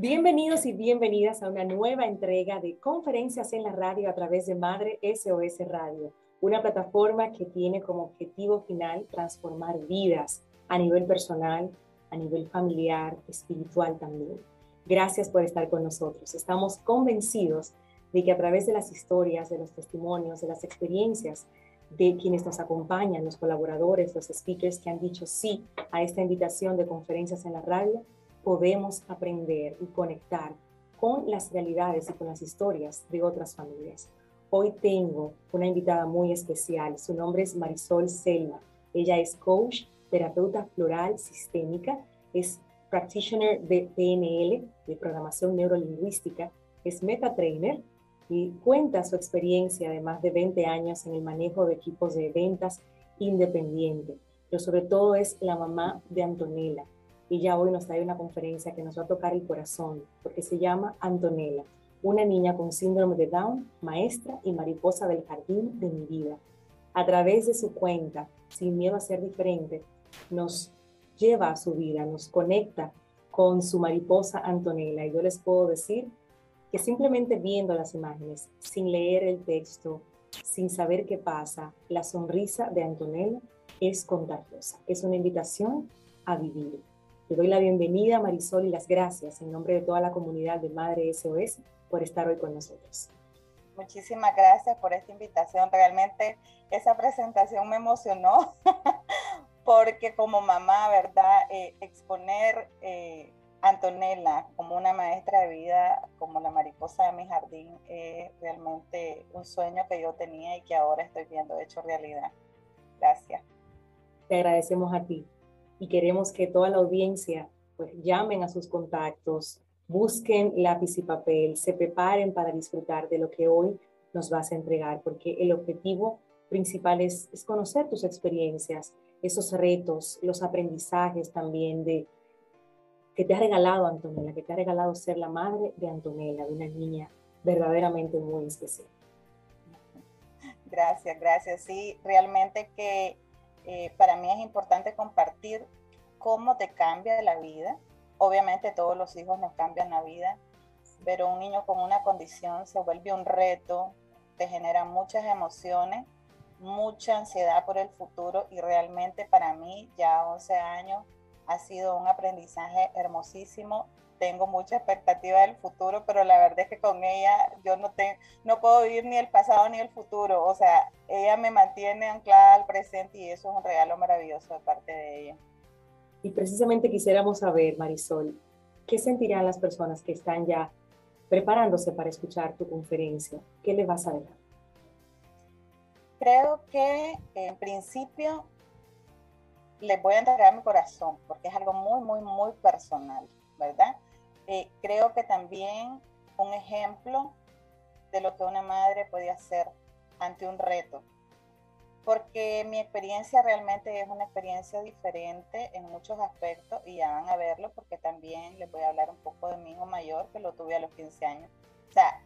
Bienvenidos y bienvenidas a una nueva entrega de conferencias en la radio a través de Madre SOS Radio, una plataforma que tiene como objetivo final transformar vidas a nivel personal, a nivel familiar, espiritual también. Gracias por estar con nosotros. Estamos convencidos de que a través de las historias, de los testimonios, de las experiencias de quienes nos acompañan, los colaboradores, los speakers que han dicho sí a esta invitación de conferencias en la radio, podemos aprender y conectar con las realidades y con las historias de otras familias. Hoy tengo una invitada muy especial. Su nombre es Marisol Selma. Ella es coach, terapeuta floral sistémica, es practitioner de PNL, de programación neurolingüística, es meta trainer y cuenta su experiencia de más de 20 años en el manejo de equipos de ventas independiente. Pero sobre todo es la mamá de Antonella. Ya hoy nos trae una conferencia que nos va a tocar el corazón, porque se llama Antonella, una niña con síndrome de Down, maestra y mariposa del jardín de mi vida. A través de su cuenta, sin miedo a ser diferente, nos lleva a su vida, nos conecta con su mariposa Antonella. Y yo les puedo decir que simplemente viendo las imágenes, sin leer el texto, sin saber qué pasa, la sonrisa de Antonella es contagiosa. Es una invitación a vivir. Le doy la bienvenida a Marisol y las gracias en nombre de toda la comunidad de Madre SOS por estar hoy con nosotros. Muchísimas gracias por esta invitación. Realmente esa presentación me emocionó porque como mamá, ¿verdad? Eh, exponer eh, Antonella como una maestra de vida, como la mariposa de mi jardín, es realmente un sueño que yo tenía y que ahora estoy viendo hecho realidad. Gracias. Te agradecemos a ti y queremos que toda la audiencia pues llamen a sus contactos, busquen lápiz y papel, se preparen para disfrutar de lo que hoy nos vas a entregar, porque el objetivo principal es, es conocer tus experiencias, esos retos, los aprendizajes también de que te ha regalado Antonella, que te ha regalado ser la madre de Antonella, de una niña verdaderamente muy especial. Gracias, gracias. Sí, realmente que eh, para mí es importante compartir cómo te cambia la vida. Obviamente todos los hijos nos cambian la vida, pero un niño con una condición se vuelve un reto, te genera muchas emociones, mucha ansiedad por el futuro y realmente para mí ya 11 años ha sido un aprendizaje hermosísimo. Tengo mucha expectativa del futuro, pero la verdad es que con ella yo no, tengo, no puedo vivir ni el pasado ni el futuro. O sea, ella me mantiene anclada al presente y eso es un regalo maravilloso de parte de ella. Y precisamente quisiéramos saber, Marisol, ¿qué sentirán las personas que están ya preparándose para escuchar tu conferencia? ¿Qué le vas a dejar? Creo que en principio les voy a entregar mi corazón, porque es algo muy, muy, muy personal, ¿verdad? Eh, creo que también un ejemplo de lo que una madre puede hacer ante un reto, porque mi experiencia realmente es una experiencia diferente en muchos aspectos y ya van a verlo porque también les voy a hablar un poco de mi hijo mayor que lo tuve a los 15 años. O sea,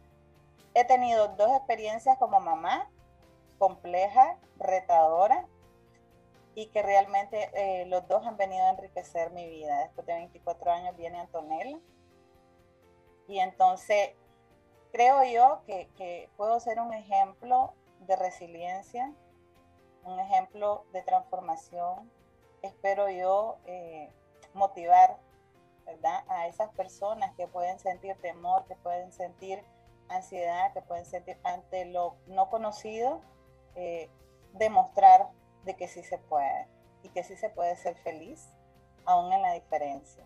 he tenido dos experiencias como mamá, compleja, retadora, y que realmente eh, los dos han venido a enriquecer mi vida. Después de 24 años viene Antonella. Y entonces creo yo que, puedo ser un ejemplo de resiliencia, un ejemplo de transformación. Espero yo eh, motivar ¿verdad? a esas personas que pueden sentir temor, que pueden sentir ansiedad, que pueden sentir ante lo no conocido, eh, demostrar de que sí se puede y que sí se puede ser feliz, aún en la diferencia.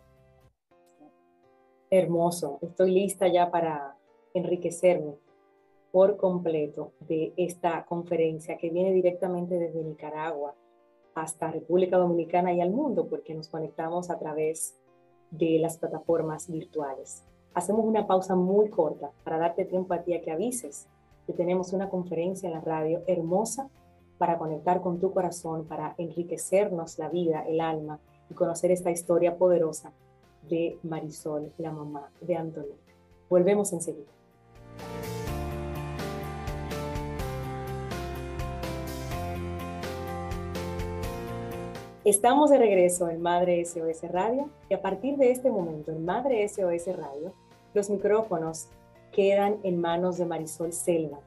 Hermoso, estoy lista ya para enriquecerme por completo de esta conferencia que viene directamente desde Nicaragua hasta República Dominicana y al mundo, porque nos conectamos a través de las plataformas virtuales. Hacemos una pausa muy corta para darte tiempo a ti a que avises que tenemos una conferencia en la radio hermosa para conectar con tu corazón, para enriquecernos la vida, el alma y conocer esta historia poderosa de Marisol, la mamá de Antonio. Volvemos enseguida. Estamos de regreso en Madre SOS Radio y a partir de este momento en Madre SOS Radio, los micrófonos quedan en manos de Marisol Selva.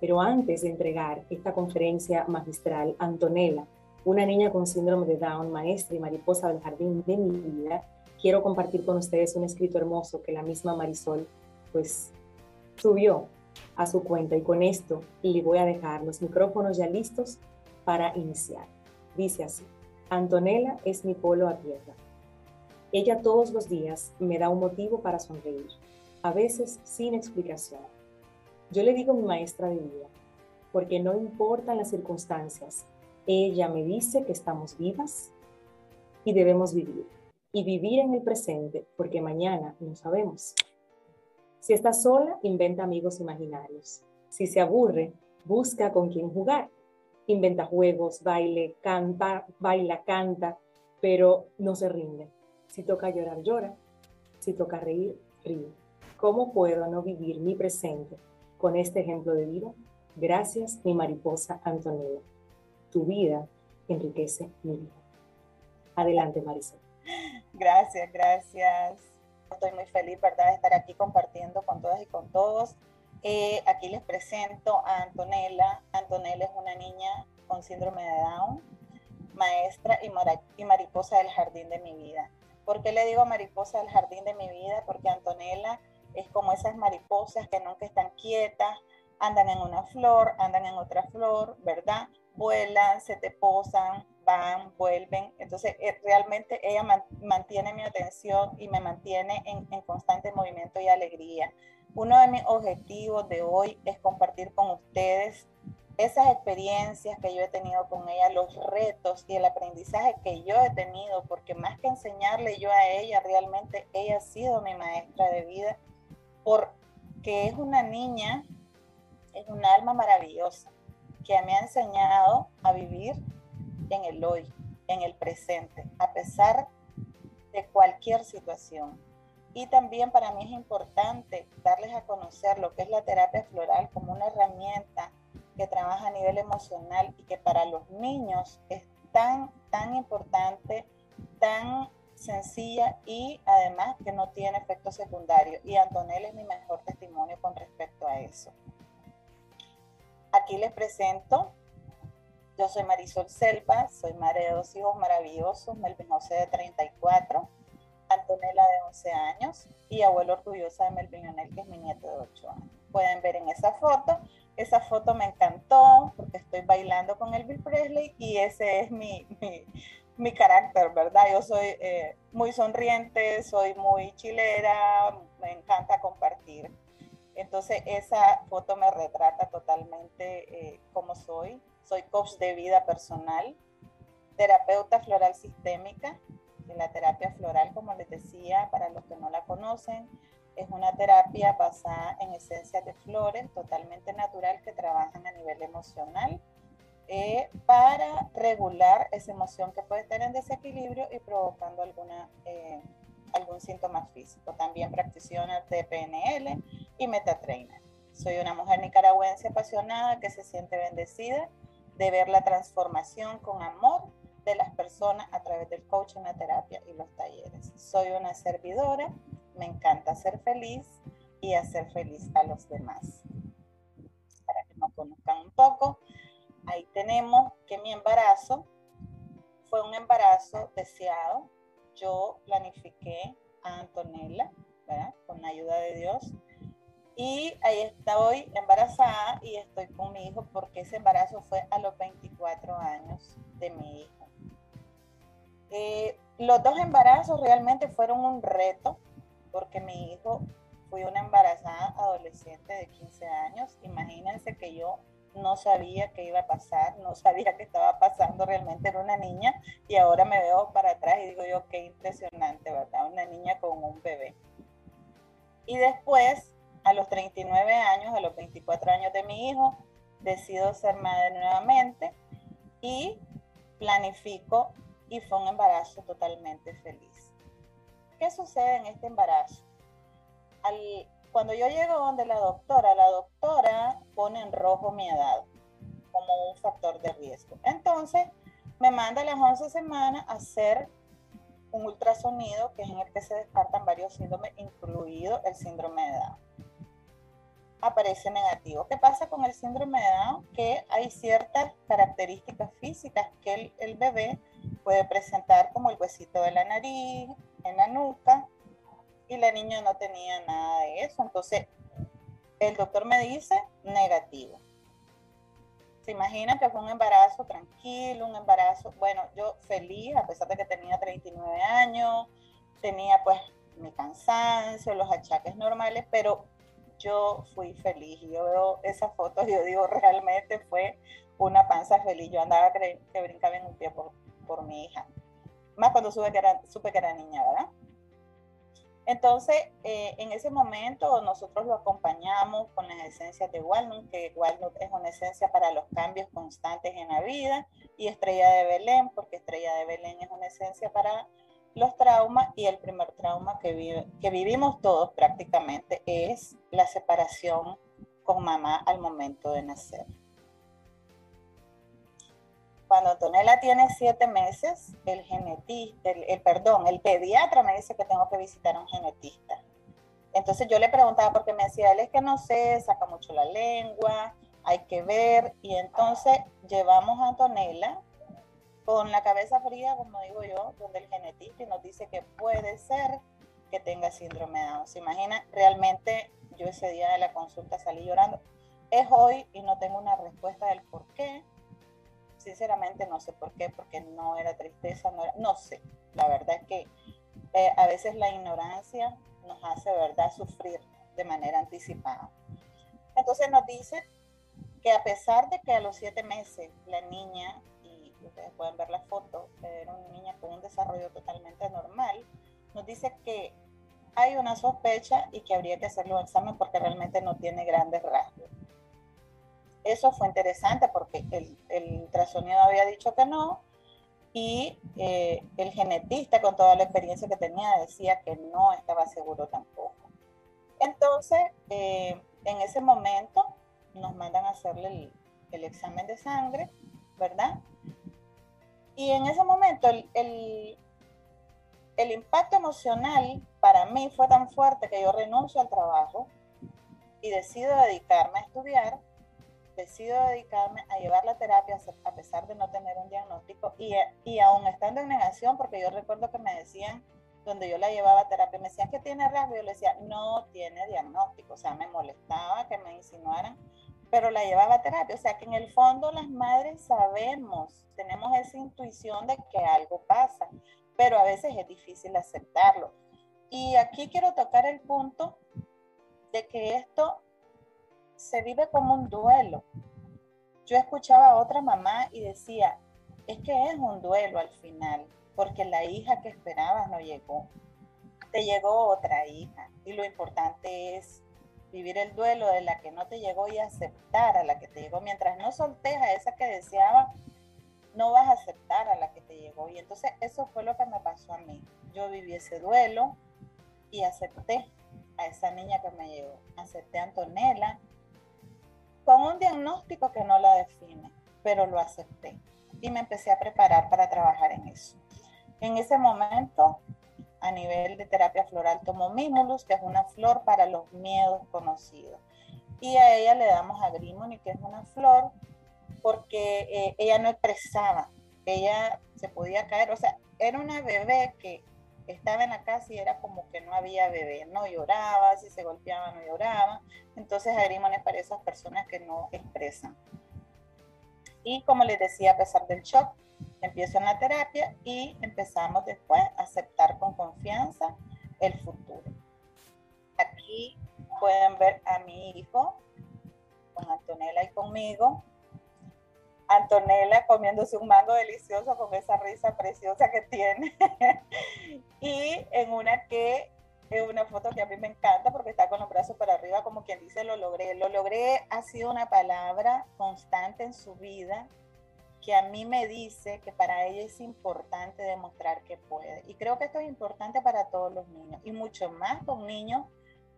Pero antes de entregar esta conferencia magistral, Antonella, una niña con síndrome de Down, maestra y mariposa del jardín de mi vida, quiero compartir con ustedes un escrito hermoso que la misma Marisol pues subió a su cuenta y con esto le voy a dejar los micrófonos ya listos para iniciar. Dice así. Antonella es mi polo a tierra. Ella todos los días me da un motivo para sonreír, a veces sin explicación. Yo le digo mi maestra de vida, porque no importan las circunstancias, ella me dice que estamos vivas y debemos vivir. Y vivir en el presente, porque mañana no sabemos. Si está sola, inventa amigos imaginarios. Si se aburre, busca con quién jugar inventa juegos, baile, canta, baila, canta, pero no se rinde. Si toca llorar, llora. Si toca reír, ríe. ¿Cómo puedo no vivir mi presente con este ejemplo de vida? Gracias, mi mariposa Antonella. Tu vida enriquece mi vida. Adelante, Marisol. Gracias, gracias. Estoy muy feliz, ¿verdad?, de estar aquí compartiendo con todas y con todos eh, aquí les presento a Antonella. Antonella es una niña con síndrome de Down, maestra y, y mariposa del jardín de mi vida. ¿Por qué le digo mariposa del jardín de mi vida? Porque Antonella es como esas mariposas que nunca están quietas, andan en una flor, andan en otra flor, ¿verdad? Vuelan, se te posan, van, vuelven. Entonces, eh, realmente ella mantiene mi atención y me mantiene en, en constante movimiento y alegría. Uno de mis objetivos de hoy es compartir con ustedes esas experiencias que yo he tenido con ella, los retos y el aprendizaje que yo he tenido, porque más que enseñarle yo a ella, realmente ella ha sido mi maestra de vida, porque es una niña, es un alma maravillosa, que me ha enseñado a vivir en el hoy, en el presente, a pesar de cualquier situación. Y también para mí es importante darles a conocer lo que es la terapia floral como una herramienta que trabaja a nivel emocional y que para los niños es tan, tan importante, tan sencilla y además que no tiene efecto secundario. Y Antonella es mi mejor testimonio con respecto a eso. Aquí les presento, yo soy Marisol Selva, soy madre de dos hijos maravillosos, Melvin José de 34, Antonella de 11 años y abuelo orgullosa de Melvin Lionel, que es mi nieto de 8 años. Pueden ver en esa foto. Esa foto me encantó porque estoy bailando con Elvis Presley y ese es mi, mi, carácter, ¿verdad? Yo soy eh, muy sonriente, soy muy chilera, me encanta compartir. Entonces esa foto me retrata totalmente eh, como soy. Soy coach de vida personal, terapeuta floral sistémica, la terapia floral, como les decía, para los que no la conocen, es una terapia basada en esencias de flores, totalmente natural, que trabajan a nivel emocional eh, para regular esa emoción que puede estar en desequilibrio y provocando alguna, eh, algún síntoma físico. También practicina TPNL y Metatrainer. Soy una mujer nicaragüense apasionada que se siente bendecida de ver la transformación con amor de las personas a través del coaching, la terapia y los talleres. Soy una servidora, me encanta ser feliz y hacer feliz a los demás. Para que nos conozcan un poco, ahí tenemos que mi embarazo fue un embarazo deseado. Yo planifiqué a Antonella, ¿verdad? Con la ayuda de Dios. Y ahí estoy embarazada y estoy con mi hijo porque ese embarazo fue a los 24 años de mi hijo. Eh, los dos embarazos realmente fueron un reto porque mi hijo fue una embarazada adolescente de 15 años. Imagínense que yo no sabía qué iba a pasar, no sabía qué estaba pasando, realmente era una niña y ahora me veo para atrás y digo yo, qué impresionante, ¿verdad? Una niña con un bebé. Y después, a los 39 años, a los 24 años de mi hijo, decido ser madre nuevamente y planifico y fue un embarazo totalmente feliz. ¿Qué sucede en este embarazo? cuando yo llego donde la doctora, la doctora pone en rojo mi edad como un factor de riesgo. Entonces, me manda a las 11 semanas a hacer un ultrasonido que es en el que se descartan varios síndromes, incluido el síndrome de Down. Aparece negativo. ¿Qué pasa con el síndrome de Down? Que hay ciertas características físicas que el, bebé puede presentar, como el huesito de la nariz, en la nuca, y la niña no tenía nada de eso. Entonces, el doctor me dice negativo. Se imagina que fue un embarazo tranquilo, un embarazo, bueno, yo feliz, a pesar de que tenía 39 años, tenía pues mi cansancio, los achaques normales, pero yo fui feliz. Yo veo esas fotos y yo digo, realmente fue una panza feliz. Yo andaba que brincaba en un pie por, por mi hija. Más cuando supe que era, supe que niña, ¿verdad? Entonces, eh, en ese momento nosotros lo acompañamos con las esencias de Walnut, que Walnut es una esencia para los cambios constantes en la vida, y Estrella de Belén, porque Estrella de Belén es una esencia para los traumas, y el primer trauma que, que vivimos todos prácticamente es la separación con mamá al momento de nacer. Cuando Antonella tiene siete meses, el genetista, el, perdón, el pediatra me dice que tengo que visitar a un genetista. Entonces yo le preguntaba porque me decía, él es que no sé, saca mucho la lengua, hay que ver. Y entonces llevamos a Antonella con la cabeza fría, como digo yo, donde el genetista nos dice que puede ser que tenga síndrome de Down. ¿Se imagina? Realmente yo ese día de la consulta salí llorando. Es hoy y no tengo una respuesta del por qué sinceramente no sé por qué, porque no era tristeza, no, no sé. La verdad es que eh, a veces la ignorancia nos hace, ¿verdad?, sufrir de manera anticipada. Entonces nos dice que a pesar de que a los siete meses la niña, ustedes pueden ver la foto, era una niña con un desarrollo totalmente normal, nos dice que hay una sospecha y que habría que hacerle un examen porque realmente no tiene grandes rasgos. Eso fue interesante porque el, el ultrasonido había dicho que no y eh, el genetista con toda la experiencia que tenía decía que no estaba seguro tampoco. Entonces, eh, en ese momento nos mandan a hacerle el, el, examen de sangre, ¿verdad? Y en ese momento el, el, el impacto emocional para mí fue tan fuerte que yo renuncio al trabajo y decido dedicarme a estudiar decido dedicarme a llevar la terapia a pesar de no tener un diagnóstico y, y aún estando en negación, porque yo recuerdo que me decían, donde yo la llevaba a terapia, me decían que tiene rasgo, yo le decía, no tiene diagnóstico, o sea, me molestaba que me insinuaran, pero la llevaba a terapia, o sea, que en el fondo las madres sabemos, tenemos esa intuición de que algo pasa, pero a veces es difícil aceptarlo. Y aquí quiero tocar el punto de que esto se vive como un duelo. Yo escuchaba a otra mamá y decía, es que es un duelo al final, porque la hija que esperabas no llegó. Te llegó otra hija y lo importante es vivir el duelo de la que no te llegó y aceptar a la que te llegó. Mientras no soltes a esa que deseaba, no vas a aceptar a la que te llegó. Y entonces eso fue lo que me pasó a mí. Yo viví ese duelo y acepté a esa niña que me llegó. Acepté a Antonella, con un diagnóstico que no la define, pero lo acepté y me empecé a preparar para trabajar en eso. En ese momento, a nivel de terapia floral, tomo Mimulus, que es una flor para los miedos conocidos. Y a ella le damos Agrimony, que es una flor porque eh, ella no expresaba, ella se podía caer, o sea, era una bebé que estaba en la casa y era como que no había bebé, no lloraba, si se golpeaba no lloraba. Entonces agrímones para esas personas que no expresan. Y como les decía, a pesar del shock, empiezo en la terapia y empezamos después a aceptar con confianza el futuro. Aquí pueden ver a mi hijo, con Antonella y conmigo, Antonella comiéndose un mango delicioso con esa risa preciosa que tiene. y en una que es una foto que a mí me encanta porque está con los brazos para arriba, como quien dice, lo logré. Lo logré ha sido una palabra constante en su vida que a mí me dice que para ella es importante demostrar que puede. Y creo que esto es importante para todos los niños y mucho más con niños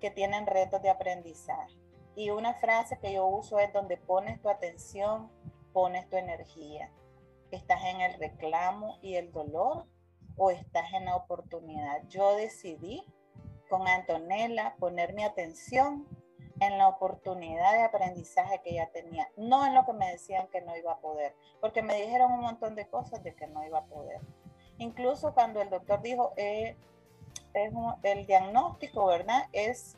que tienen retos de aprendizaje. Y una frase que yo uso es donde pones tu atención, pones tu energía. ¿Estás en el reclamo y el dolor o estás en la oportunidad? Yo decidí con Antonella poner mi atención en la oportunidad de aprendizaje que ella tenía, no en lo que me decían que no iba a poder, porque me dijeron un montón de cosas de que no iba a poder. Incluso cuando el doctor dijo, eh, el diagnóstico, ¿verdad? Es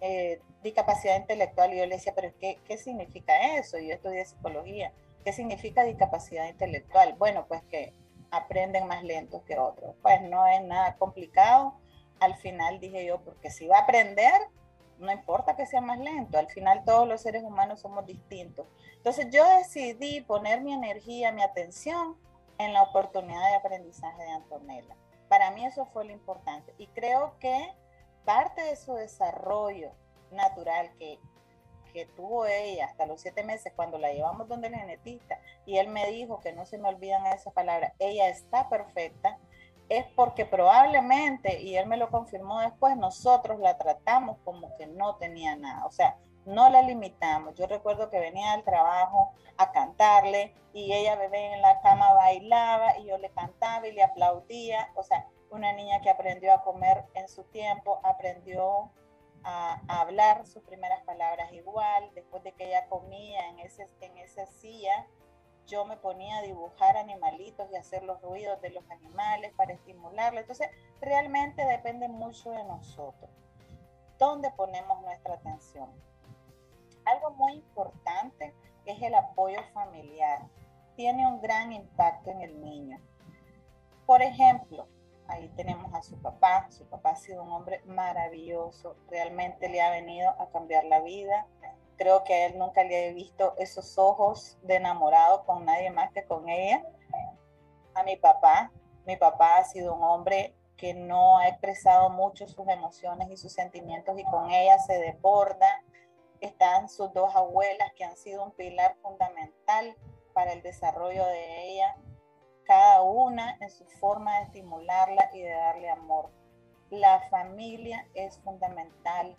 eh, discapacidad intelectual. Y yo le decía, pero ¿qué, ¿qué significa eso? Yo estudié psicología. ¿Qué significa discapacidad intelectual? Bueno, pues que aprenden más lentos que otros. Pues no es nada complicado. Al final dije yo, porque si va a aprender, no importa que sea más lento, al final todos los seres humanos somos distintos. Entonces yo decidí poner mi energía, mi atención en la oportunidad de aprendizaje de Antonella. Para mí eso fue lo importante y creo que parte de su desarrollo natural que, que tuvo ella hasta los siete meses cuando la llevamos donde el genetista y él me dijo que no se me olvidan esas palabras, ella está perfecta, es porque probablemente, y él me lo confirmó después, nosotros la tratamos como que no tenía nada, o sea, no la limitamos. Yo recuerdo que venía al trabajo a cantarle y ella bebé en la cama bailaba y yo le cantaba y le aplaudía, o sea, una niña que aprendió a comer en su tiempo, aprendió a, hablar sus primeras palabras igual, después de que ella comía en, ese, en esa silla, yo me ponía a dibujar animalitos y hacer los ruidos de los animales para estimularla. Entonces, realmente depende mucho de nosotros. ¿Dónde ponemos nuestra atención? Algo muy importante es el apoyo familiar. Tiene un gran impacto en el niño. Por ejemplo, ahí tenemos a su papá. Su papá ha sido un hombre maravilloso. Realmente le ha venido a cambiar la vida creo que a él nunca le he visto esos ojos de enamorado con nadie más que con ella. A mi papá, mi papá ha sido un hombre que no ha expresado mucho sus emociones y sus sentimientos y con ella se desborda. Están sus dos abuelas que han sido un pilar fundamental para el desarrollo de ella, cada una en su forma de estimularla y de darle amor. La familia es fundamental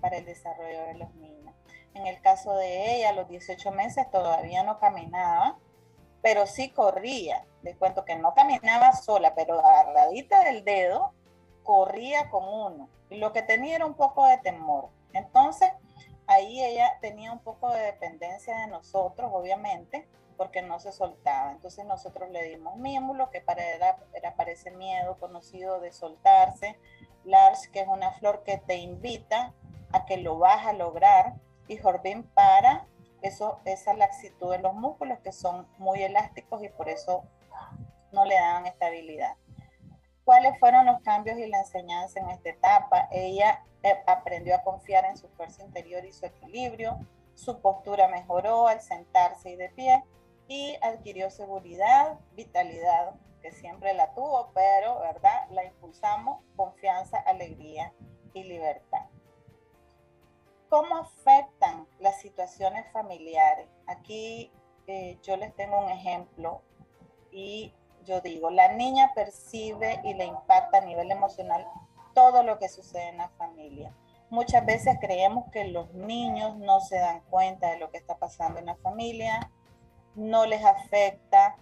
para el desarrollo de los niños. En el caso de ella, a los 18 meses todavía no caminaba, pero sí corría. Les cuento que no caminaba sola, pero agarradita del dedo, corría con uno. Y lo que tenía era un poco de temor. Entonces, ahí ella tenía un poco de dependencia de nosotros, obviamente, porque no se soltaba. Entonces nosotros le dimos mímulo, que para era, era miedo conocido de soltarse. Lars, que es una flor que te invita a que lo vas a lograr y Jorbin para eso, esa laxitud de los músculos que son muy elásticos y por eso no le dan estabilidad. ¿Cuáles fueron los cambios y la enseñanza en esta etapa? Ella eh, aprendió a confiar en su fuerza interior y su equilibrio, su postura mejoró al sentarse y de pie y adquirió seguridad, vitalidad, que siempre la tuvo, pero, ¿verdad? La impulsamos, confianza, alegría y libertad. ¿Cómo afectan las situaciones familiares? Aquí eh, yo les tengo un ejemplo y yo digo, la niña percibe y le impacta a nivel emocional todo lo que sucede en la familia. Muchas veces creemos que los niños no se dan cuenta de lo que está pasando en la familia, no les afecta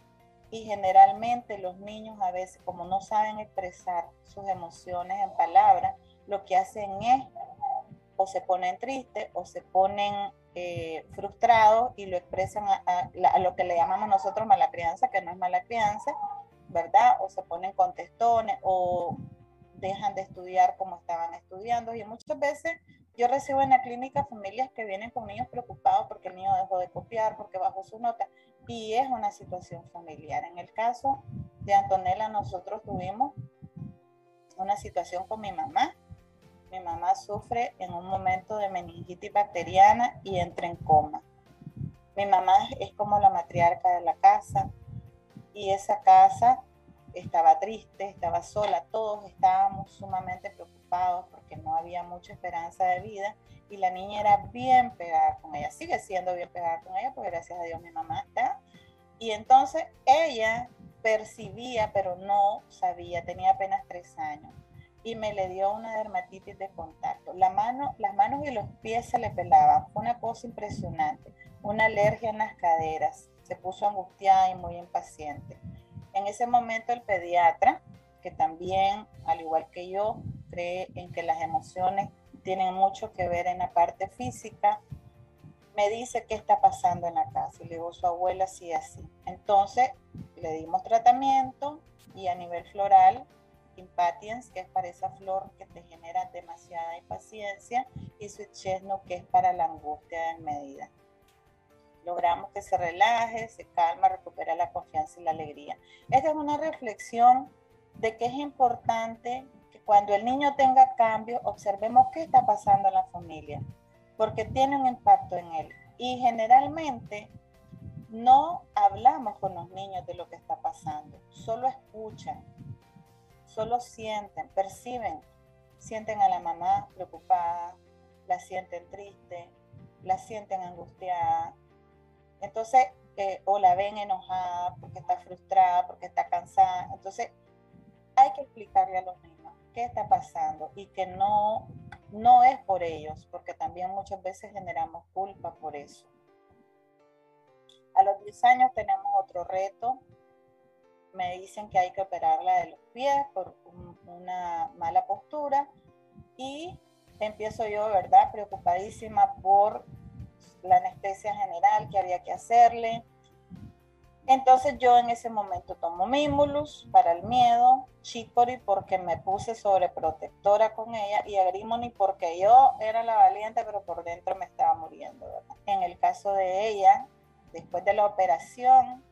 y generalmente los niños a veces como no saben expresar sus emociones en palabras, lo que hacen es o se ponen tristes o se ponen eh, frustrados y lo expresan a, lo que le llamamos nosotros mala crianza, que no es mala crianza, ¿verdad? O se ponen contestones o dejan de estudiar como estaban estudiando. Y muchas veces yo recibo en la clínica familias que vienen con niños preocupados porque el niño dejó de copiar, porque bajó su nota. Y es una situación familiar. En el caso de Antonella, nosotros tuvimos una situación con mi mamá mi mamá sufre en un momento de meningitis bacteriana y entra en coma. Mi mamá es como la matriarca de la casa y esa casa estaba triste, estaba sola, todos estábamos sumamente preocupados porque no había mucha esperanza de vida y la niña era bien pegada con ella, sigue siendo bien pegada con ella porque gracias a Dios mi mamá está. Y entonces ella percibía, pero no sabía, tenía apenas tres años y me le dio una dermatitis de contacto. La mano, las manos y los pies se le pelaban, una cosa impresionante, una alergia en las caderas, se puso angustiada y muy impaciente. En ese momento el pediatra, que también, al igual que yo, cree en que las emociones tienen mucho que ver en la parte física, me dice qué está pasando en la casa. Y le digo, su abuela sí así. Entonces le dimos tratamiento y a nivel floral, impatiens, que es para esa flor que te genera demasiada impaciencia, y sweet chestnut, que es para la angustia en medida. Logramos que se relaje, se calma, recupera la confianza y la alegría. Esta es una reflexión de que es importante que cuando el niño tenga cambio, observemos qué está pasando en la familia porque tiene un impacto en él. Y generalmente no hablamos con los niños de lo que está pasando, solo escuchan, solo sienten, perciben, sienten a la mamá preocupada, la sienten triste, la sienten angustiada. Entonces, eh, o la ven enojada porque está frustrada, porque está cansada. Entonces, hay que explicarle a los niños qué está pasando y que no no es por ellos, porque también muchas veces generamos culpa por eso. A los 10 años tenemos otro reto. Me dicen que hay que operarla de los pies por una mala postura y empiezo yo, ¿verdad? Preocupadísima por la anestesia general que había que hacerle, entonces yo en ese momento tomo Mimulus para el miedo, Chicory porque me puse sobreprotectora con ella y Agrimony porque yo era la valiente pero por dentro me estaba muriendo. En el caso de ella, después de la operación,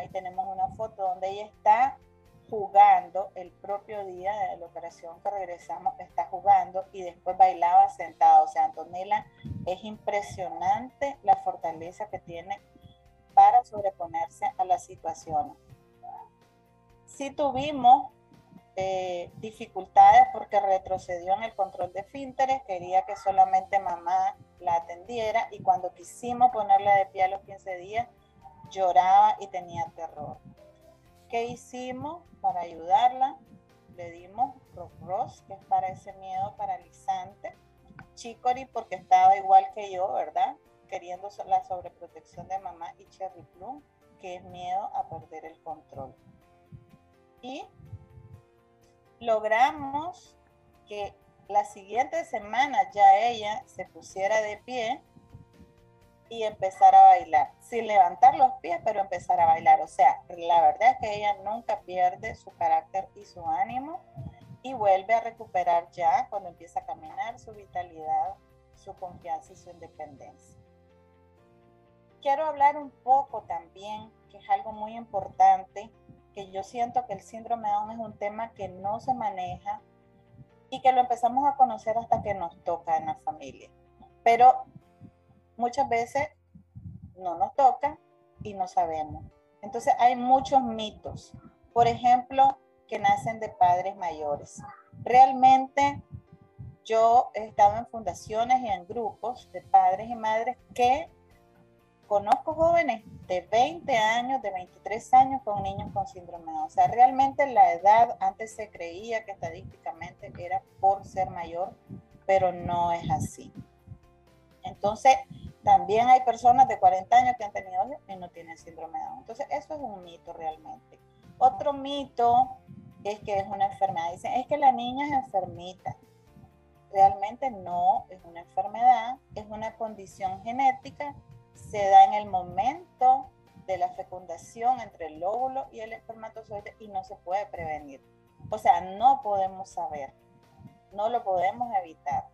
ahí tenemos una foto donde ella está jugando el propio día de la operación que regresamos, está jugando y después bailaba sentada. O sea, Antonella es impresionante la fortaleza que tiene para sobreponerse a la situación. Si tuvimos eh, dificultades porque retrocedió en el control de finteres, quería que solamente mamá la atendiera y cuando quisimos ponerla de pie a los 15 días, lloraba y tenía terror. ¿Qué hicimos para ayudarla? Le dimos Ross, que es para ese miedo paralizante. Chicory, porque estaba igual que yo, ¿verdad? queriendo la sobreprotección de mamá y Cherry Plum, que es miedo a perder el control. Y logramos que la siguiente semana ya ella se pusiera de pie y empezara a bailar, sin levantar los pies, pero empezar a bailar. O sea, la verdad es que ella nunca pierde su carácter y su ánimo y vuelve a recuperar ya cuando empieza a caminar su vitalidad, su confianza y su independencia quiero hablar un poco también, que es algo muy importante, que yo siento que el síndrome de Down es un tema que no se maneja y que lo empezamos a conocer hasta que nos toca en la familia. Pero muchas veces no nos toca y no sabemos. Entonces hay muchos mitos. Por ejemplo, que nacen de padres mayores. Realmente yo he estado en fundaciones y en grupos de padres y madres que conozco jóvenes de 20 años, de 23 años con niños con síndrome de. O sea, realmente la edad antes se creía que estadísticamente era por ser mayor, pero no es así. Entonces, también hay personas de 40 años que han tenido y no tienen síndrome de Down. Entonces, eso es un mito realmente. Otro mito es que es una enfermedad. Dicen, es que la niña es enfermita. Realmente no es una enfermedad, es una condición genética se da en el momento de la fecundación entre el óvulo y el espermatozoide y no se puede prevenir. O sea, no podemos saber, no lo podemos evitar.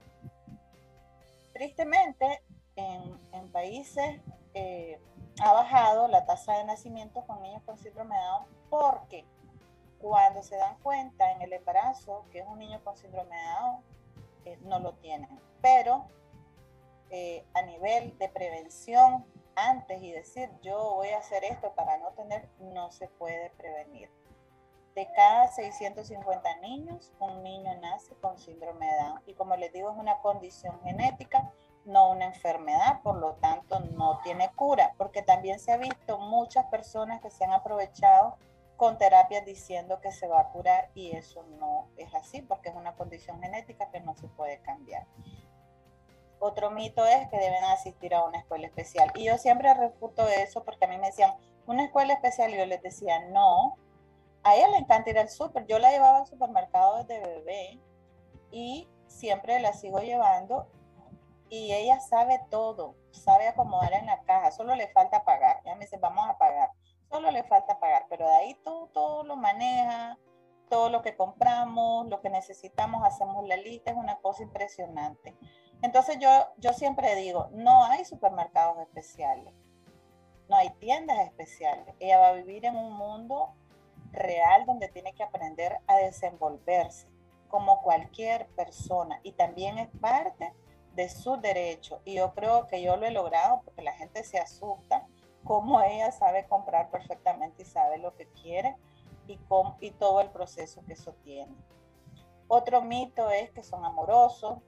Tristemente, en, países eh, ha bajado la tasa de nacimiento con niños con síndrome de Down porque cuando se dan cuenta en el embarazo que es un niño con síndrome de Down, eh, no lo tienen. Pero eh, a nivel de prevención antes y decir yo voy a hacer esto para no tener, no se puede prevenir. De cada 650 niños, un niño nace con síndrome de Down. Y como les digo, es una condición genética, no una enfermedad, por lo tanto no tiene cura, porque también se ha visto muchas personas que se han aprovechado con terapias diciendo que se va a curar y eso no es así, porque es una condición genética que no se puede cambiar. Otro mito es que deben asistir a una escuela especial. Y yo siempre refuto eso porque a mí me decían, una escuela especial, y yo les decía, no, a ella le encanta ir al súper. Yo la llevaba al supermercado desde bebé y siempre la sigo llevando y ella sabe todo, sabe acomodar en la caja, solo le falta pagar. Ya me dice, vamos a pagar, solo le falta pagar, pero de ahí todo, todo lo maneja, todo lo que compramos, lo que necesitamos, hacemos la lista, es una cosa impresionante. Entonces yo, yo siempre digo, no hay supermercados especiales, no hay tiendas especiales. Ella va a vivir en un mundo real donde tiene que aprender a desenvolverse como cualquier persona y también es parte de su derecho. Y yo creo que yo lo he logrado porque la gente se asusta como ella sabe comprar perfectamente y sabe lo que quiere y, con, y todo el proceso que eso tiene. Otro mito es que son amorosos.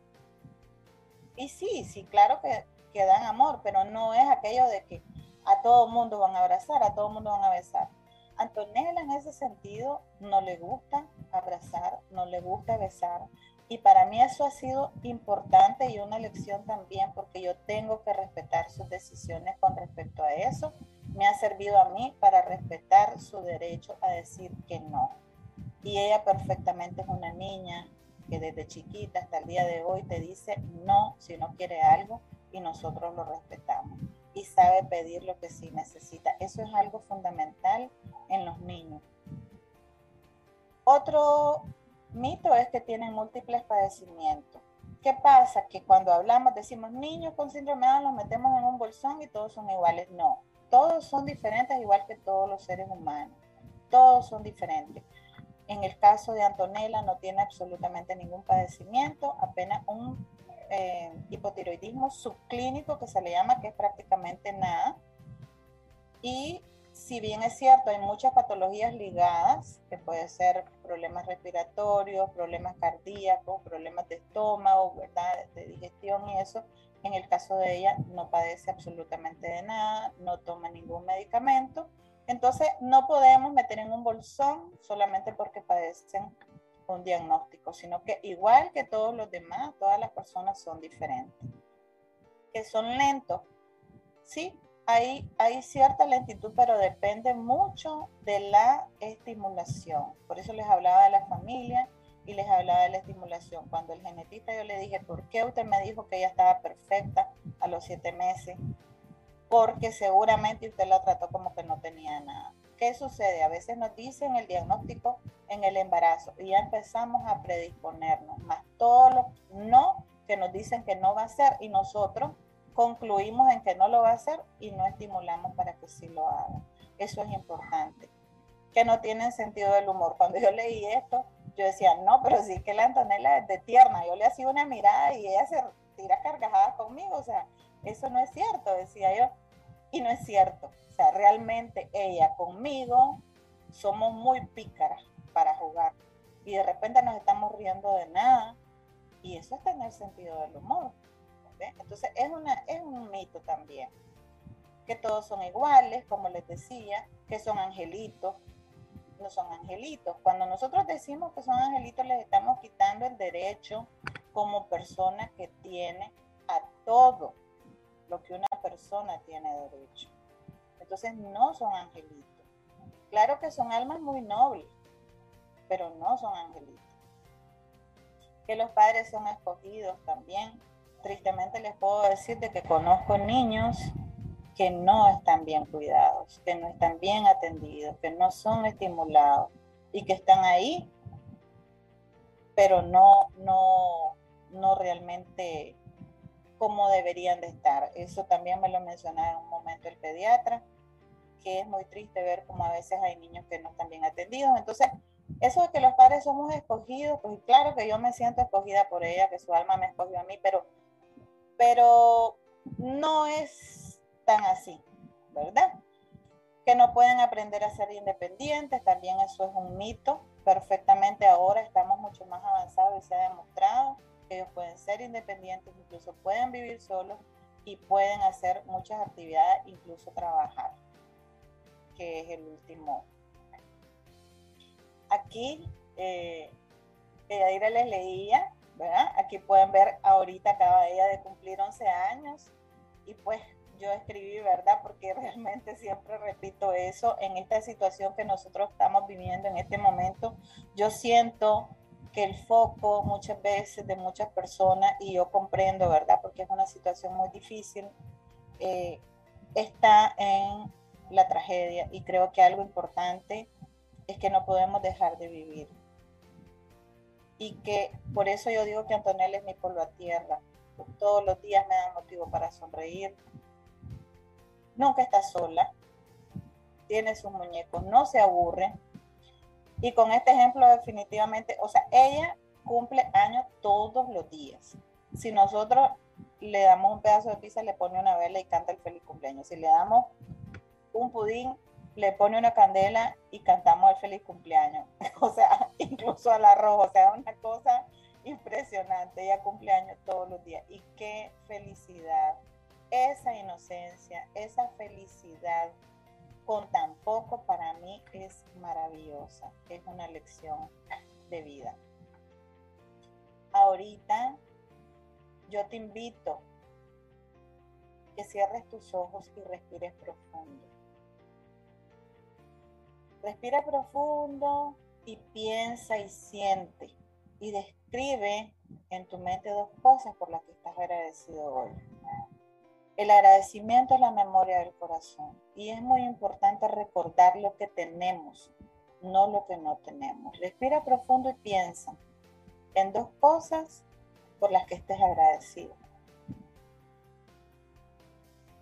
Y sí, sí, claro que, que dan amor, pero no es aquello de que a todo mundo van a abrazar, a todo mundo van a besar. Antonella en ese sentido no le gusta abrazar, no le gusta besar. Y para mí eso ha sido importante y una lección también porque yo tengo que respetar sus decisiones con respecto a eso. Me ha servido a mí para respetar su derecho a decir que no. Y ella perfectamente es una niña que desde chiquita hasta el día de hoy te dice no si no quiere algo y nosotros lo respetamos y sabe pedir lo que sí necesita. Eso es algo fundamental en los niños. Otro mito es que tienen múltiples padecimientos. ¿Qué pasa? Que cuando hablamos decimos niños con síndrome de Down los metemos en un bolsón y todos son iguales. No, todos son diferentes igual que todos los seres humanos. Todos son diferentes. En el caso de Antonella no tiene absolutamente ningún padecimiento, apenas un eh, hipotiroidismo subclínico que se le llama, que es prácticamente nada. Y si bien es cierto, hay muchas patologías ligadas, que puede ser problemas respiratorios, problemas cardíacos, problemas de estómago, ¿verdad? de digestión y eso, en el caso de ella no padece absolutamente de nada, no toma ningún medicamento. Entonces no podemos meter en un bolsón solamente porque padecen un diagnóstico, sino que igual que todos los demás, todas las personas son diferentes. Que son lentos, sí, hay, hay cierta lentitud, pero depende mucho de la estimulación. Por eso les hablaba de la familia y les hablaba de la estimulación. Cuando el genetista yo le dije, ¿por qué usted me dijo que ella estaba perfecta a los siete meses? Porque seguramente usted la trató como que no tenía nada. ¿Qué sucede? A veces nos dicen el diagnóstico en el embarazo y ya empezamos a predisponernos, más todos los no que nos dicen que no va a ser y nosotros concluimos en que no lo va a hacer y no estimulamos para que sí lo haga. Eso es importante. Que no tienen sentido del humor. Cuando yo leí esto, yo decía, no, pero sí que la Antonella es de tierna. Yo le hacía una mirada y ella se tira carcajadas conmigo. O sea, eso no es cierto, decía yo. Y no es cierto sea, realmente ella conmigo somos muy pícaras para jugar. Y de repente nos estamos riendo de nada. Y eso es tener sentido del humor. Entonces es, una, es un mito también. Que todos son iguales, como les decía, que son angelitos. No son angelitos. Cuando nosotros decimos que son angelitos, les estamos quitando el derecho como persona que tiene a todo lo que una persona tiene derecho. Entonces no son angelitos. Claro que son almas muy nobles, pero no son angelitos. Que los padres son escogidos también. Tristemente les puedo decir de que conozco niños que no están bien cuidados, que no están bien atendidos, que no son estimulados y que están ahí, pero no, no, no realmente como deberían de estar. Eso también me lo mencionaba en un momento el pediatra que es muy triste ver como a veces hay niños que no están bien atendidos. Entonces, eso de que los padres somos escogidos, pues claro que yo me siento escogida por ella, que su alma me escogió a mí, pero, pero no es tan así, ¿verdad? Que no pueden aprender a ser independientes, también eso es un mito. Perfectamente ahora estamos mucho más avanzados y se ha demostrado que ellos pueden ser independientes, incluso pueden vivir solos y pueden hacer muchas actividades, incluso trabajar que es el último. Aquí, eh, les leía ¿verdad? Aquí pueden ver, ahorita acaba ella de cumplir 11 años y pues yo escribí, ¿verdad? Porque realmente siempre repito eso, en esta situación que nosotros estamos viviendo en este momento, yo siento que el foco muchas veces de muchas personas, y yo comprendo, ¿verdad? Porque es una situación muy difícil, eh, está en la tragedia y creo que algo importante es que no podemos dejar de vivir. Y que por eso yo digo que Antonella es mi polvo a tierra. Todos los días me da motivo para sonreír. Nunca está sola. Tiene sus muñecos, no se aburre. Y con este ejemplo definitivamente, o sea, ella cumple años todos los días. Si nosotros le damos un pedazo de pizza, le pone una vela y canta el feliz cumpleaños. Si le damos un pudín, le pone una candela y cantamos el feliz cumpleaños. O sea, incluso al arroz, o sea, una cosa impresionante. Ella cumpleaños todos los días. Y qué felicidad. Esa inocencia, esa felicidad con tan poco para mí es maravillosa. Es una lección de vida. Ahorita yo te invito que cierres tus ojos y respires profundo. Respira profundo y piensa y siente y describe en tu mente dos cosas por las que estás agradecido hoy. El agradecimiento es la memoria del corazón y es muy importante recordar lo que tenemos, no lo que no tenemos. Respira profundo y piensa en dos cosas por las que estés agradecido.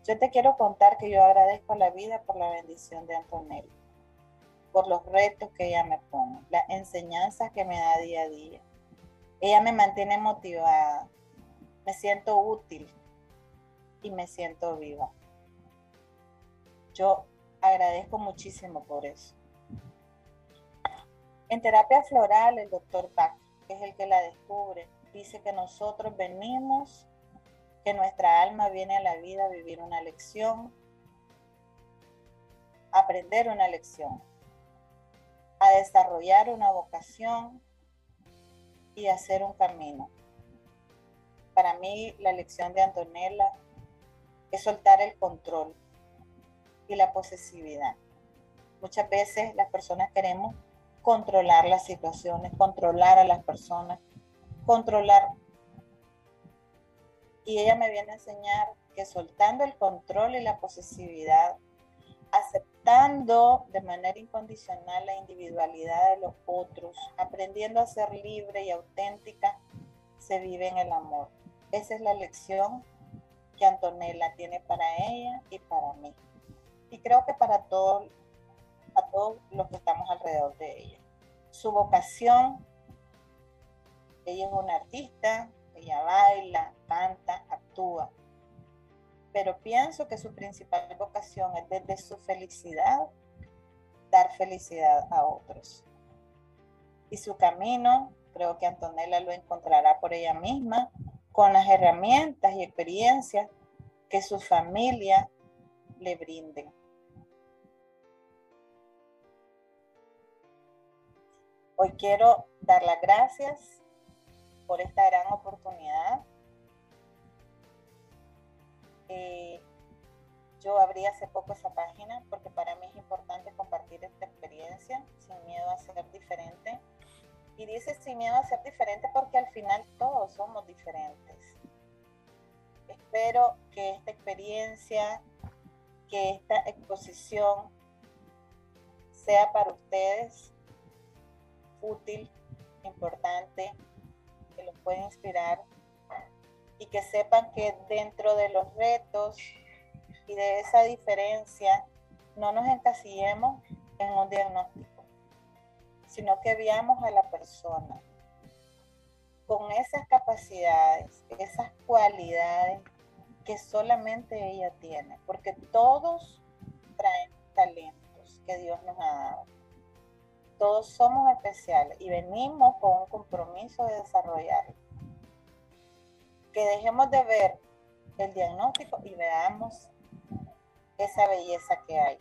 Yo te quiero contar que yo agradezco a la vida por la bendición de Antonella, por los retos que ella me pone, las enseñanzas que me da día a día. Ella me mantiene motivada, me siento útil y me siento viva. Yo agradezco muchísimo por eso. En terapia floral, el doctor Bach, que es el que la descubre, dice que nosotros venimos, que nuestra alma viene a la vida a vivir una lección, aprender una lección, a desarrollar una vocación y hacer un camino. Para mí la lección de Antonella es soltar el control y la posesividad. Muchas veces las personas queremos controlar las situaciones, controlar a las personas, controlar. Y ella me viene a enseñar que soltando el control y la posesividad, aceptando de manera incondicional la individualidad de los otros, aprendiendo a ser libre y auténtica, se vive en el amor. Esa es la lección que Antonella tiene para ella y para mí. Y creo que para todos, a todos los que estamos alrededor de ella. Su vocación ella es una artista, ella baila, canta, actúa. Pero pienso que su principal vocación es desde su felicidad dar felicidad a otros. Y su camino, creo que Antonella lo encontrará por ella misma, con las herramientas y experiencias que su familia le brinden. Hoy quiero dar las gracias por esta gran oportunidad. Yo abrí hace poco esa página porque para mí es importante compartir esta experiencia sin miedo a ser diferente. Y dice sin miedo a ser diferente porque al final todos somos diferentes. Espero que esta experiencia, que esta exposición sea para ustedes útil, importante que los puede inspirar y que sepan que dentro de los retos y de esa diferencia no nos encasillemos en un diagnóstico, sino que veamos a la persona con esas capacidades, esas cualidades que solamente ella tiene, porque todos traen talentos que Dios nos ha dado. Todos somos especiales y venimos con un compromiso de desarrollarlo. Que dejemos de ver el diagnóstico y veamos esa belleza que hay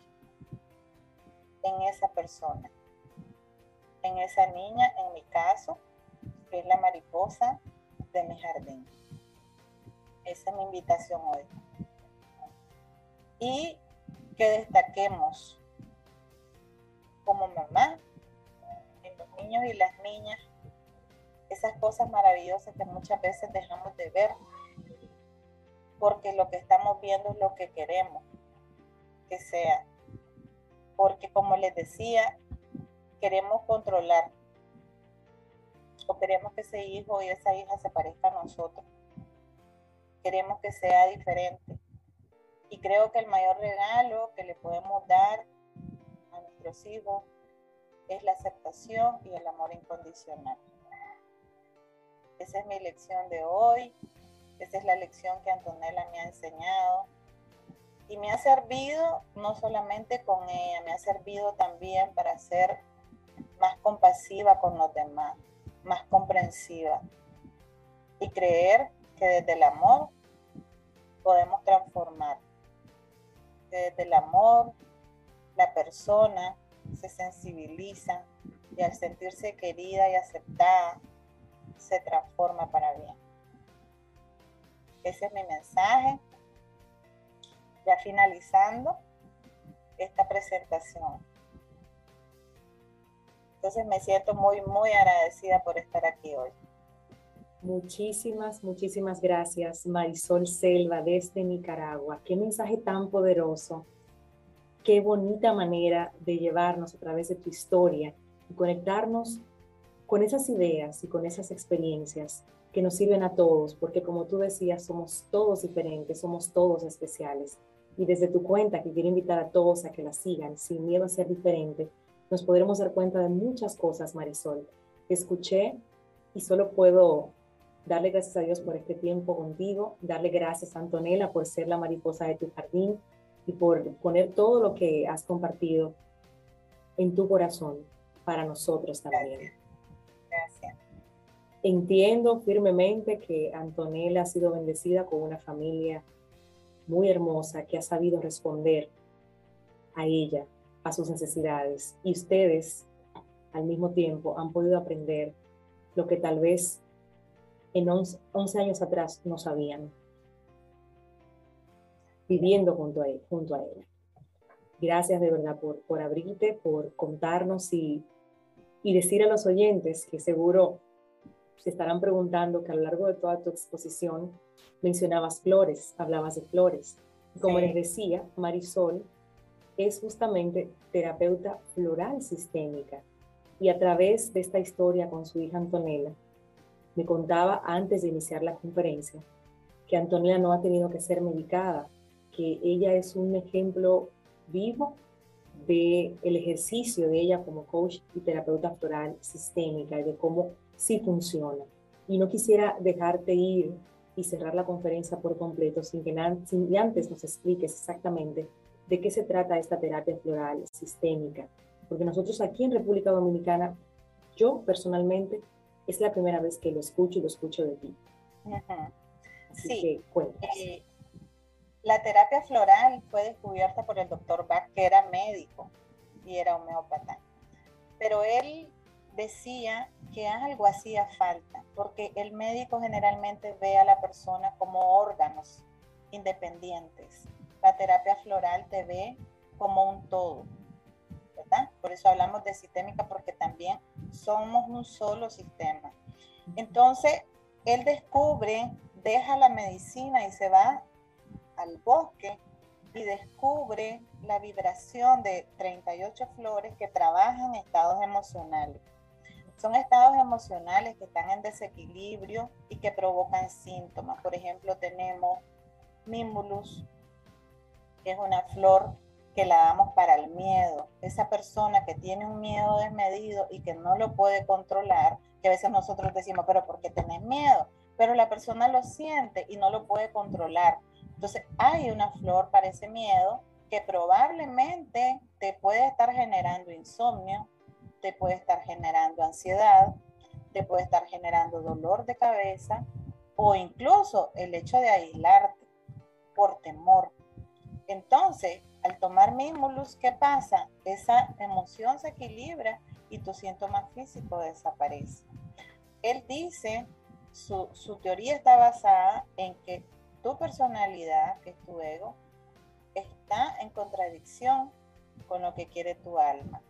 en esa persona, en esa niña, en mi caso, que es la mariposa de mi jardín. Esa es mi invitación hoy. Y que destaquemos como mamá en los niños y las niñas esas cosas maravillosas que muchas veces dejamos de ver porque lo que estamos viendo es lo que queremos que sea. Porque como les decía, queremos controlar o queremos que ese hijo y esa hija se parezca a nosotros. Queremos que sea diferente. Y creo que el mayor regalo que le podemos dar a nuestros hijos es la aceptación y el amor incondicional. Esa es mi lección de hoy. Esa es la lección que Antonella me ha enseñado. Y me ha servido no solamente con ella, me ha servido también para ser más compasiva con los demás, más comprensiva. Y creer que desde el amor podemos transformar. Que desde el amor la persona se sensibiliza y al sentirse querida y aceptada se transforma para bien. Ese es mi mensaje. Ya finalizando esta presentación. Entonces me siento muy, muy agradecida por estar aquí hoy. Muchísimas, muchísimas gracias, Marisol Selva, desde Nicaragua. Qué mensaje tan poderoso. Qué bonita manera de llevarnos a través de tu historia y conectarnos con esas ideas y con esas experiencias que nos sirven a todos, porque como tú decías, somos todos diferentes, somos todos especiales. Y desde tu cuenta, que quiero invitar a todos a que la sigan, sin miedo a ser diferente, nos podremos dar cuenta de muchas cosas, Marisol. Escuché y solo puedo darle gracias a Dios por este tiempo contigo, darle gracias a Antonella por ser la mariposa de tu jardín y por poner todo lo que has compartido en tu corazón para nosotros también. Gracias. Entiendo firmemente que Antonella ha sido bendecida con una familia muy hermosa que ha sabido responder a ella, a sus necesidades. Y ustedes, al mismo tiempo, han podido aprender lo que tal vez en 11, años atrás no sabían, viviendo junto a, él, junto a ella. Gracias de verdad por, por abrirte, por contarnos y, y decir a los oyentes que seguro se estarán preguntando que a lo largo de toda tu exposición mencionabas flores, hablabas de flores. Como les decía, Marisol es justamente terapeuta floral sistémica y a través de esta historia con su hija Antonella, me contaba antes de iniciar la conferencia que Antonella no ha tenido que ser medicada, que ella es un ejemplo vivo de el ejercicio de ella como coach y terapeuta floral sistémica y de cómo sí funciona. Y no quisiera dejarte ir y cerrar la conferencia por completo sin que sin antes nos expliques exactamente de qué se trata esta terapia floral sistémica. Porque nosotros aquí en República Dominicana, yo personalmente, es la primera vez que lo escucho y lo escucho de ti. sí. Eh, la terapia floral fue descubierta por el doctor Bach, que era médico y era homeópata. Pero él decía que algo hacía falta, porque el médico generalmente ve a la persona como órganos independientes. La terapia floral te ve como un todo, ¿verdad? Por eso hablamos de sistémica, porque también somos un solo sistema. Entonces, él descubre, deja la medicina y se va al bosque y descubre la vibración de 38 flores que trabajan estados emocionales. Son estados emocionales que están en desequilibrio y que provocan síntomas. Por ejemplo, tenemos Mimulus, que es una flor que la damos para el miedo. Esa persona que tiene un miedo desmedido y que no lo puede controlar, que a veces nosotros decimos, pero ¿por qué tenés miedo? Pero la persona lo siente y no lo puede controlar. Entonces hay una flor para ese miedo que probablemente te puede estar generando insomnio, te puede estar generando ansiedad, te puede estar generando dolor de cabeza o incluso el hecho de aislarte por temor. Entonces, al tomar Mimulus, ¿qué pasa? Esa emoción se equilibra y tu síntoma físico desaparece. Él dice su, teoría está basada en que tu personalidad, que es tu ego, está en contradicción con lo que quiere tu alma.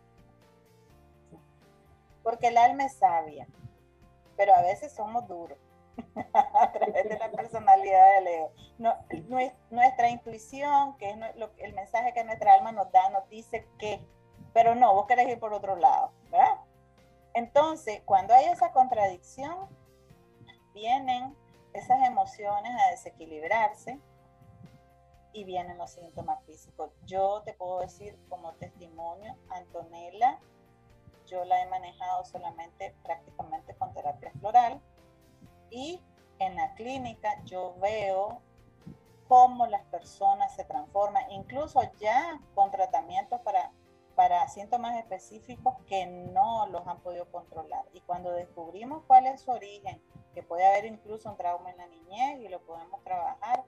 Porque el alma es sabia, pero a veces somos duros a través de la personalidad del ego. nuestra intuición, que es el mensaje que nuestra alma nos da, nos dice que, pero no, vos querés ir por otro lado, ¿verdad? Entonces, cuando hay esa contradicción, vienen esas emociones a desequilibrarse y vienen los síntomas físicos. Yo te puedo decir como testimonio, Antonella, yo la he manejado solamente prácticamente con terapia floral y en la clínica yo veo cómo las personas se transforman, incluso ya con tratamientos para, para síntomas específicos que no los han podido controlar. Y cuando descubrimos cuál es su origen, que puede haber incluso un trauma en la niñez y lo podemos trabajar,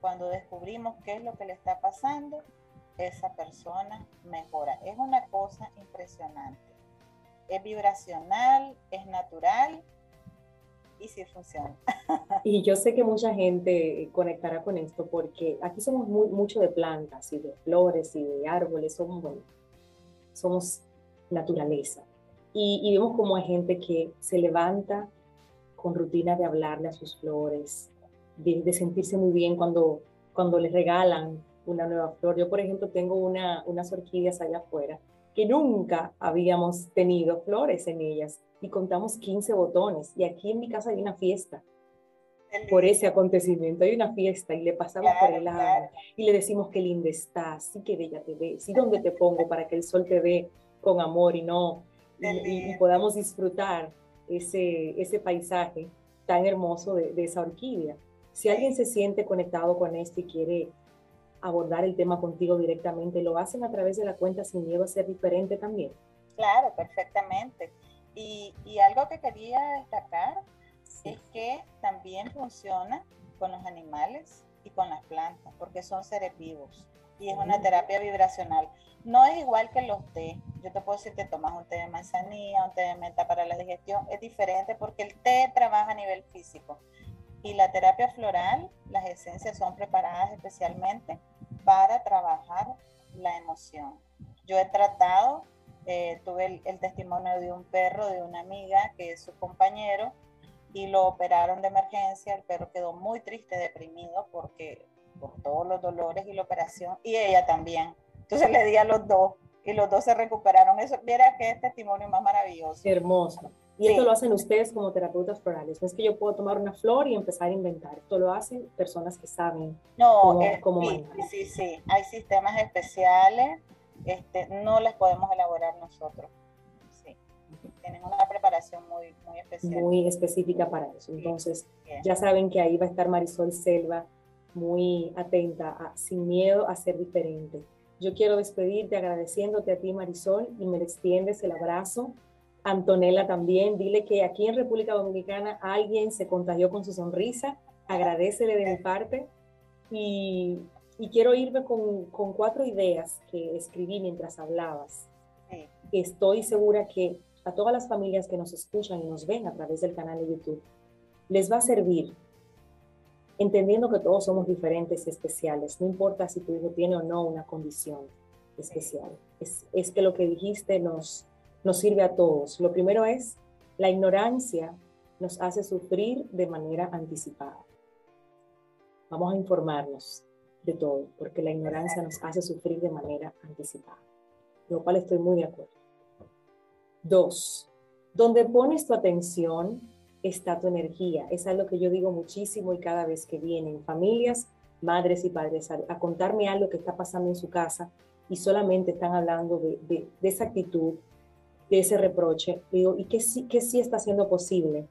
cuando descubrimos qué es lo que le está pasando, esa persona mejora. Es una cosa impresionante. Es vibracional, es natural y sí funciona. Y yo sé que mucha gente conectará con esto porque aquí somos muy, mucho de plantas y de flores y de árboles, somos, bueno, somos naturaleza. Y, vemos como hay gente que se levanta con rutina de hablarle a sus flores, de, sentirse muy bien cuando, cuando les regalan una nueva flor. Yo, por ejemplo, tengo una, unas orquídeas allá afuera que nunca habíamos tenido flores en ellas y contamos 15 botones. Y aquí en mi casa hay una fiesta por ese acontecimiento. Hay una fiesta y le pasamos por el lado y le decimos qué linda estás, y qué bella te ves, y dónde te pongo para que el sol te ve con amor y no, y, podamos disfrutar ese, ese paisaje tan hermoso de, de esa orquídea. Si alguien se siente conectado con esto y quiere abordar el tema contigo directamente, ¿lo hacen a través de la cuenta sin miedo a ser diferente también? Claro, perfectamente. Y, y algo que quería destacar es que también funciona con los animales y con las plantas, porque son seres vivos y es una terapia vibracional. No es igual que los té. Yo te puedo decir, te tomas un té de manzanilla, un té de menta para la digestión. Es diferente porque el té trabaja a nivel físico. Y la terapia floral, las esencias son preparadas especialmente para trabajar la emoción. Yo he tratado, eh, tuve el, testimonio de un perro, de una amiga que es su compañero, y lo operaron de emergencia. El perro quedó muy triste, deprimido, porque por todos los dolores y la operación, y ella también. Entonces le di a los dos, y los dos se recuperaron. Eso, viera qué testimonio más maravilloso. Hermoso. Y esto lo hacen ustedes como terapeutas florales. No es que yo puedo tomar una flor y empezar a inventar. Esto lo hacen personas que saben no, cómo, sí, sí, sí, Hay sistemas especiales. Este, no las podemos elaborar nosotros. Sí. Tienen una preparación muy, muy especial. Muy específica para eso. Entonces, ya saben que ahí va a estar Marisol Selva muy atenta, a, sin miedo a ser diferente. Yo quiero despedirte agradeciéndote a ti, Marisol, y me extiendes el abrazo Antonella también, dile que aquí en República Dominicana alguien se contagió con su sonrisa, agradecele de mi parte y, quiero irme con, cuatro ideas que escribí mientras hablabas. Estoy segura que a todas las familias que nos escuchan y nos ven a través del canal de YouTube, les va a servir, entendiendo que todos somos diferentes y especiales, no importa si tu hijo tiene o no una condición especial. Es, es que lo que dijiste nos, nos sirve a todos. Lo primero es, la ignorancia nos hace sufrir de manera anticipada. Vamos a informarnos de todo, porque la ignorancia nos hace sufrir de manera anticipada, lo cual estoy muy de acuerdo. Dos, donde pones tu atención está tu energía. Es algo que yo digo muchísimo y cada vez que vienen familias, madres y padres a, contarme algo que está pasando en su casa y solamente están hablando de, de esa actitud, de ese reproche, digo, ¿y qué sí, qué sí está siendo posible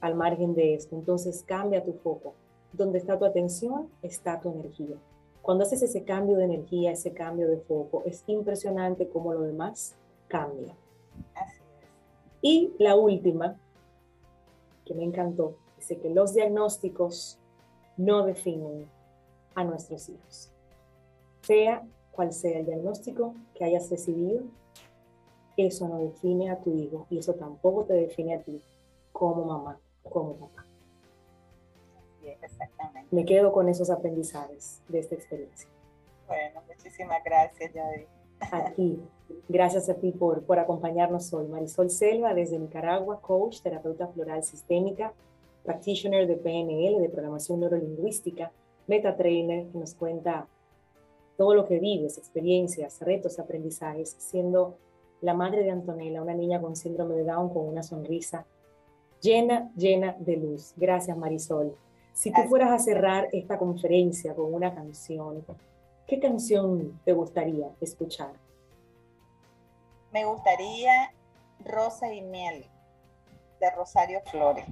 al margen de esto? Entonces cambia tu foco. Donde está tu atención, está tu energía. Cuando haces ese cambio de energía, ese cambio de foco, es impresionante cómo lo demás cambia. Y la última, que me encantó, dice que los diagnósticos no definen a nuestros hijos. Sea cual sea el diagnóstico que hayas recibido, eso no define a tu hijo y eso tampoco te define a ti como mamá, como papá. exactamente. Me quedo con esos aprendizajes de esta experiencia. Bueno, muchísimas gracias, Yadi. A ti. Gracias a ti por, por acompañarnos hoy. Marisol Selva, desde Nicaragua, coach, terapeuta floral sistémica, practitioner de PNL, de programación neurolingüística, meta trainer, que nos cuenta todo lo que vives, experiencias, retos, aprendizajes, siendo la madre de Antonella, una niña con síndrome de Down con una sonrisa llena, llena de luz. Gracias, Marisol. Si tú fueras a cerrar esta conferencia con una canción, ¿qué canción te gustaría escuchar? Me gustaría Rosa y Miel, de Rosario Flores.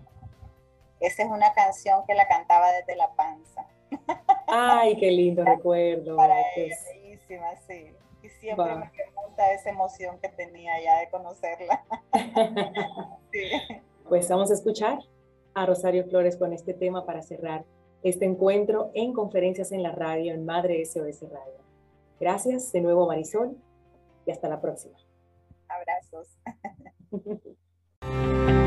Esa es una canción que la cantaba desde la panza. Ay, qué lindo recuerdo. Para ella, bellísima, sí. Y siempre me pregunta esa emoción que tenía ya de conocerla. sí. Pues vamos a escuchar a Rosario Flores con este tema para cerrar este encuentro en conferencias en la radio, en Madre SOS Radio. Gracias de nuevo Marisol y hasta la próxima. Abrazos.